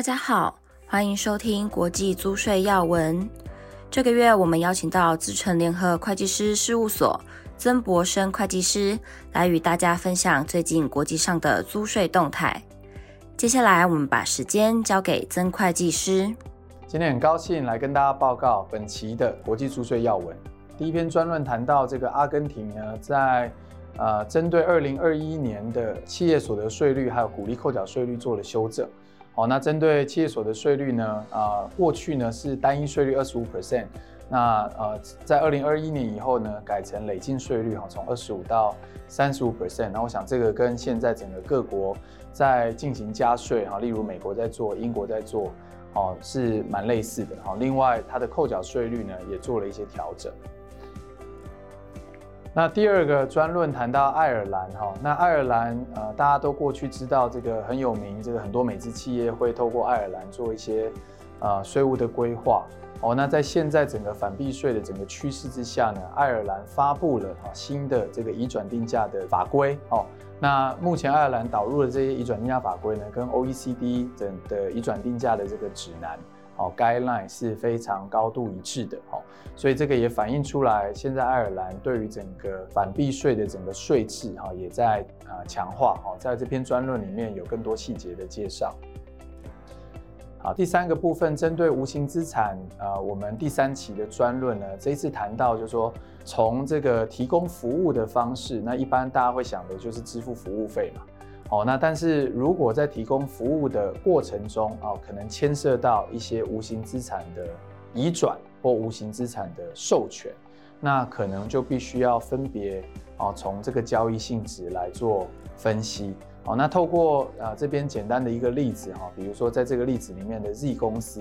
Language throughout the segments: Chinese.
大家好，欢迎收听国际租税要闻。这个月我们邀请到资诚联合会计师事务所曾博生会计师来与大家分享最近国际上的租税动态。接下来我们把时间交给曾会计师。今天很高兴来跟大家报告本期的国际租税要闻。第一篇专论谈到这个阿根廷呢，在呃针对二零二一年的企业所得税率还有股利扣缴税率做了修正。好，那针对企业所得税率呢？啊、过去呢是单一税率二十五 percent，那呃，在二零二一年以后呢，改成累进税率哈，从二十五到三十五 percent。那我想这个跟现在整个各国在进行加税哈，例如美国在做，英国在做，哦，是蛮类似的哈。另外，它的扣缴税率呢也做了一些调整。那第二个专论谈到爱尔兰哈，那爱尔兰呃，大家都过去知道这个很有名，这个很多美资企业会透过爱尔兰做一些呃税务的规划哦。那在现在整个反避税的整个趋势之下呢，爱尔兰发布了哈新的这个移转定价的法规哦。那目前爱尔兰导入的这些移转定价法规呢，跟 OECD 整的移转定价的这个指南。哦，guideline 是非常高度一致的哦，所以这个也反映出来，现在爱尔兰对于整个反避税的整个税制哈，也在啊强化哦，在这篇专论里面有更多细节的介绍。好，第三个部分针对无形资产，呃，我们第三期的专论呢，这一次谈到就是说，从这个提供服务的方式，那一般大家会想的就是支付服务费嘛。哦，那但是如果在提供服务的过程中啊，可能牵涉到一些无形资产的移转或无形资产的授权，那可能就必须要分别啊，从这个交易性质来做分析。好，那透过啊这边简单的一个例子哈，比如说在这个例子里面的 Z 公司，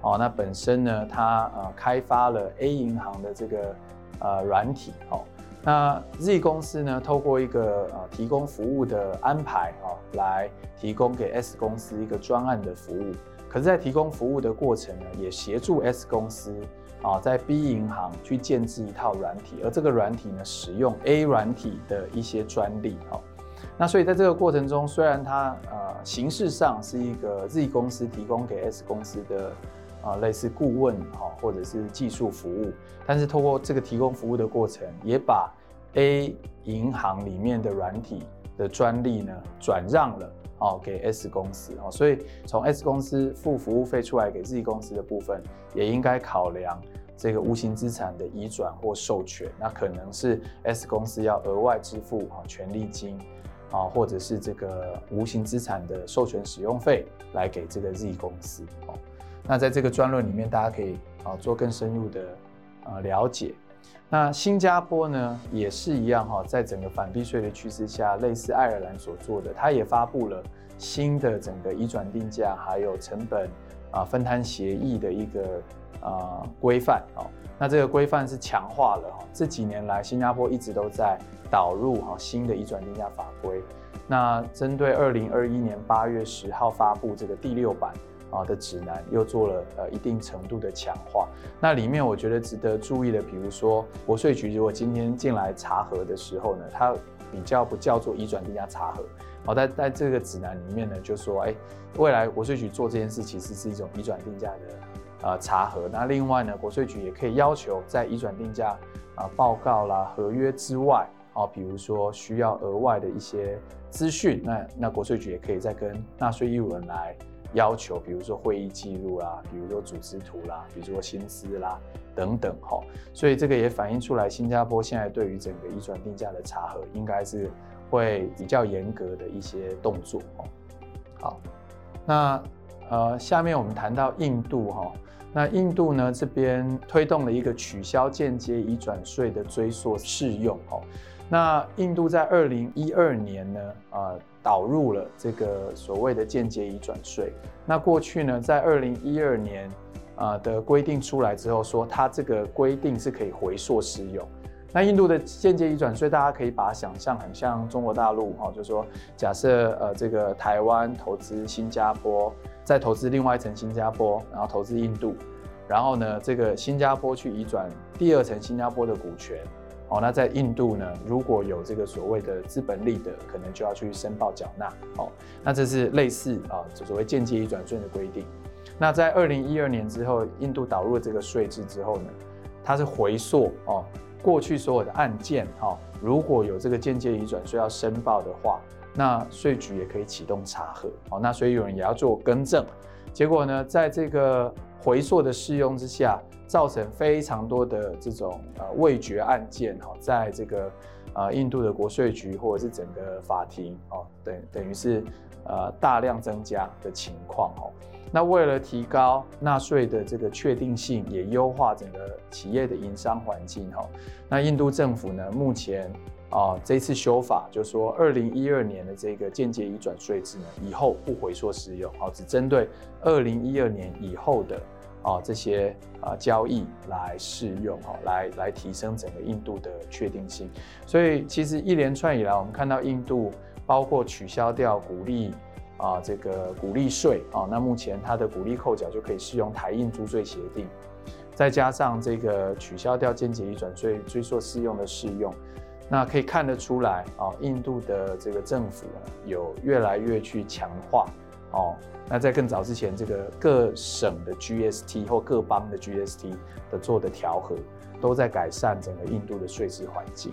哦，那本身呢，它呃开发了 A 银行的这个呃软体，哦。那 Z 公司呢，透过一个呃提供服务的安排啊，来提供给 S 公司一个专案的服务。可是，在提供服务的过程呢，也协助 S 公司啊，在 B 银行去建置一套软体，而这个软体呢，使用 A 软体的一些专利哦。那所以在这个过程中，虽然它呃形式上是一个 Z 公司提供给 S 公司的啊类似顾问哈，或者是技术服务，但是透过这个提供服务的过程，也把 A 银行里面的软体的专利呢，转让了哦给 S 公司哦，所以从 S 公司付服务费出来给 Z 公司的部分，也应该考量这个无形资产的移转或授权，那可能是 S 公司要额外支付啊权利金啊，或者是这个无形资产的授权使用费来给这个 Z 公司哦。那在这个专论里面，大家可以啊做更深入的啊了解。那新加坡呢，也是一样哈，在整个反避税的趋势下，类似爱尔兰所做的，它也发布了新的整个移转定价还有成本啊分摊协议的一个啊规范哦。那这个规范是强化了哈，这几年来新加坡一直都在导入哈新的移转定价法规。那针对二零二一年八月十号发布这个第六版。啊的指南又做了呃一定程度的强化，那里面我觉得值得注意的，比如说国税局如果今天进来查核的时候呢，它比较不叫做移转定价查核，好，在在这个指南里面呢，就说哎，未来国税局做这件事其实是一种移转定价的呃查核，那另外呢，国税局也可以要求在移转定价啊报告啦、合约之外，啊，比如说需要额外的一些资讯，那那国税局也可以再跟纳税义务人来。要求，比如说会议记录啦，比如说组织图啦，比如说薪资啦等等哈，所以这个也反映出来，新加坡现在对于整个移转定价的查核，应该是会比较严格的一些动作哦。好，那呃，下面我们谈到印度哈，那印度呢这边推动了一个取消间接移转税的追溯适用哦。那印度在二零一二年呢，呃。导入了这个所谓的间接移转税。那过去呢，在二零一二年啊的规定出来之后，说它这个规定是可以回溯适用。那印度的间接移转税，大家可以把它想象很像中国大陆哈，就是说假设呃这个台湾投资新加坡，再投资另外一层新加坡，然后投资印度，然后呢这个新加坡去移转第二层新加坡的股权。哦，那在印度呢，如果有这个所谓的资本利得，可能就要去申报缴纳。哦，那这是类似啊，所谓间接移转税的规定。那在二零一二年之后，印度导入了这个税制之后呢，它是回溯哦，过去所有的案件哈，如果有这个间接移转税要申报的话，那税局也可以启动查核。哦，那所以有人也要做更正。结果呢，在这个回溯的适用之下，造成非常多的这种呃未决案件哈，在这个呃印度的国税局或者是整个法庭哦，等等于是呃大量增加的情况哦。那为了提高纳税的这个确定性，也优化整个企业的营商环境哈，那印度政府呢，目前啊这次修法就是说，二零一二年的这个间接移转税制呢，以后不回溯适用，啊，只针对二零一二年以后的啊这些啊交易来适用，哈，来来提升整个印度的确定性。所以其实一连串以来，我们看到印度包括取消掉股利。啊，这个股利税啊，那目前它的股利扣缴就可以适用台印租税协定，再加上这个取消掉间接移转税追溯适用的适用，那可以看得出来啊，印度的这个政府有越来越去强化哦。那在更早之前，这个各省的 GST 或各邦的 GST 的做的调和，都在改善整个印度的税制环境。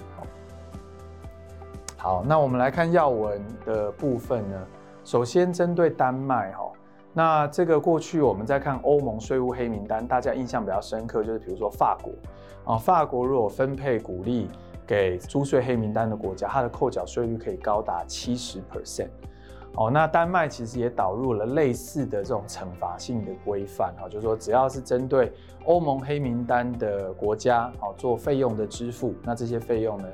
好，那我们来看要闻的部分呢。首先，针对丹麦哈，那这个过去我们在看欧盟税务黑名单，大家印象比较深刻就是，比如说法国啊，法国如果分配股利给租税黑名单的国家，它的扣缴税率可以高达七十 percent 哦。那丹麦其实也导入了类似的这种惩罚性的规范啊，就是说只要是针对欧盟黑名单的国家哦做费用的支付，那这些费用呢，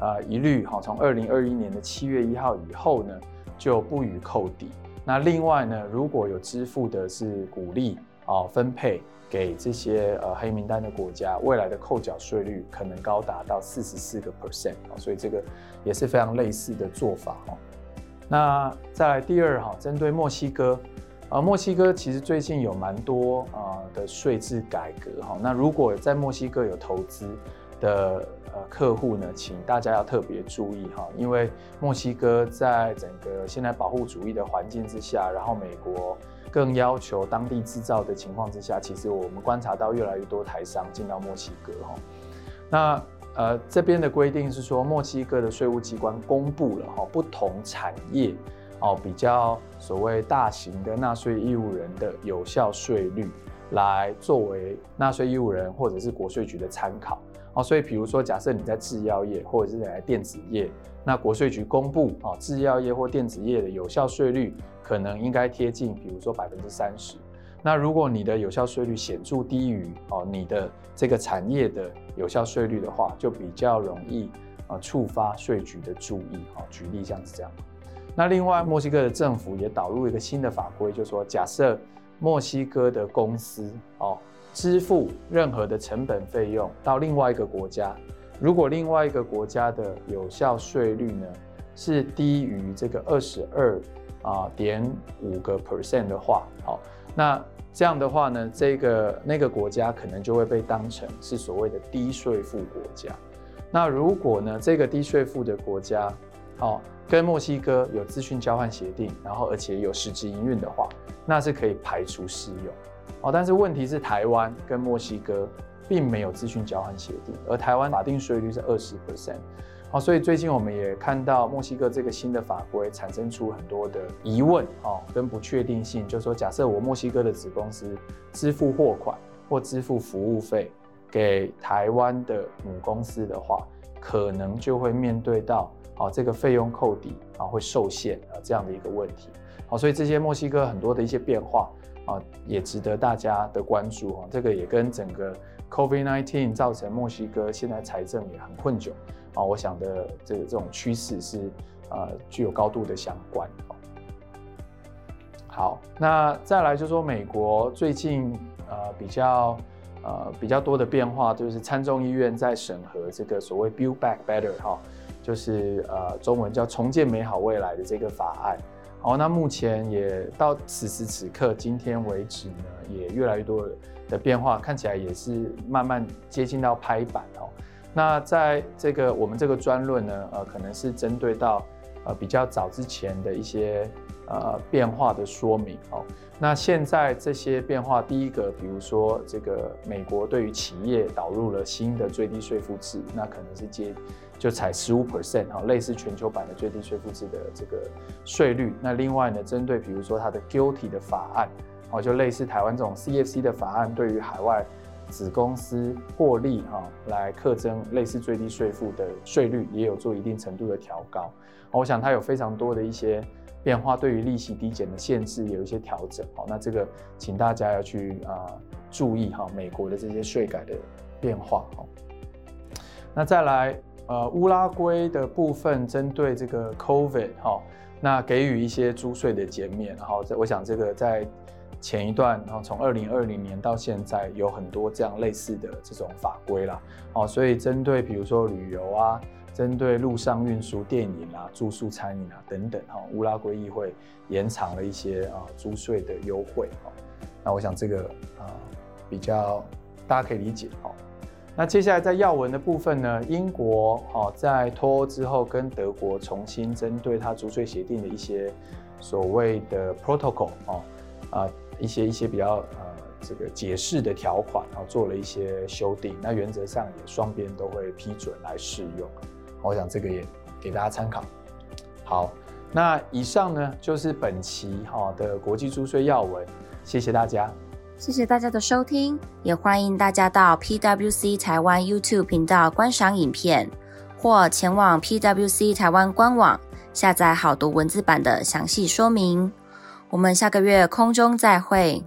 呃，一律哈从二零二一年的七月一号以后呢。就不予扣抵。那另外呢，如果有支付的是股啊，分配给这些呃黑名单的国家，未来的扣缴税率可能高达到四十四个 percent 啊，所以这个也是非常类似的做法哈。那再来第二哈，针对墨西哥啊，墨西哥其实最近有蛮多啊的税制改革哈。那如果在墨西哥有投资的客户呢，请大家要特别注意哈，因为墨西哥在整个现在保护主义的环境之下，然后美国更要求当地制造的情况之下，其实我们观察到越来越多台商进到墨西哥哈。那呃这边的规定是说，墨西哥的税务机关公布了哈不同产业哦比较所谓大型的纳税义务人的有效税率，来作为纳税义务人或者是国税局的参考。所以比如说，假设你在制药业或者是在电子业，那国税局公布啊，制药业或电子业的有效税率可能应该贴近，比如说百分之三十。那如果你的有效税率显著低于哦你的这个产业的有效税率的话，就比较容易啊触发税局的注意。哦，举例像是这样。那另外，墨西哥的政府也导入一个新的法规，就是说，假设墨西哥的公司哦。支付任何的成本费用到另外一个国家，如果另外一个国家的有效税率呢是低于这个二十二啊点五个 percent 的话，好，那这样的话呢，这个那个国家可能就会被当成是所谓的低税负国家。那如果呢这个低税负的国家，哦，跟墨西哥有资讯交换协定，然后而且有实质营运的话，那是可以排除适用。哦，但是问题是台湾跟墨西哥并没有资讯交换协定，而台湾法定税率是二十 percent。哦，所以最近我们也看到墨西哥这个新的法规产生出很多的疑问哦，跟不确定性，就是说假设我墨西哥的子公司支付货款或支付服务费给台湾的母公司的话，可能就会面对到啊这个费用扣抵啊会受限啊这样的一个问题。好，所以这些墨西哥很多的一些变化。啊，也值得大家的关注啊。这个也跟整个 COVID-19 造成墨西哥现在财政也很困窘啊。我想的这个这种趋势是呃具有高度的相关。好，那再来就是说美国最近呃比较呃比较多的变化，就是参众议院在审核这个所谓 Build Back Better 哈，就是呃中文叫重建美好未来的这个法案。好，那目前也到此时此刻，今天为止呢，也越来越多的变化，看起来也是慢慢接近到拍板哦。那在这个我们这个专论呢，呃，可能是针对到呃比较早之前的一些呃变化的说明哦。那现在这些变化，第一个，比如说这个美国对于企业导入了新的最低税负制，那可能是接就采十五 percent 哈，类似全球版的最低税负制的这个税率。那另外呢，针对比如说它的 guilty 的法案，哦，就类似台湾这种 CFC 的法案，对于海外子公司获利哈来课征类似最低税负的税率，也有做一定程度的调高。我想它有非常多的一些。变化对于利息抵减的限制有一些调整，好，那这个请大家要去啊注意哈，美国的这些税改的变化，好，那再来呃乌拉圭的部分，针对这个 COVID 哈，那给予一些租税的减免，然后这我想这个在前一段，然后从二零二零年到现在有很多这样类似的这种法规啦，哦，所以针对比如说旅游啊。针对陆上运输、电影啊、住宿、餐饮啊等等，哈，乌拉圭议会延长了一些啊租税的优惠，哈，那我想这个啊比较大家可以理解，哈。那接下来在要闻的部分呢，英国哈在脱欧之后跟德国重新针对它租税协定的一些所谓的 protocol 啊啊一些一些比较呃这个解释的条款，然后做了一些修订，那原则上也双边都会批准来适用。我想这个也给大家参考。好，那以上呢就是本期哈的国际租税要闻，谢谢大家，谢谢大家的收听，也欢迎大家到 PwC 台湾 YouTube 频道观赏影片，或前往 PwC 台湾官网下载好读文字版的详细说明。我们下个月空中再会。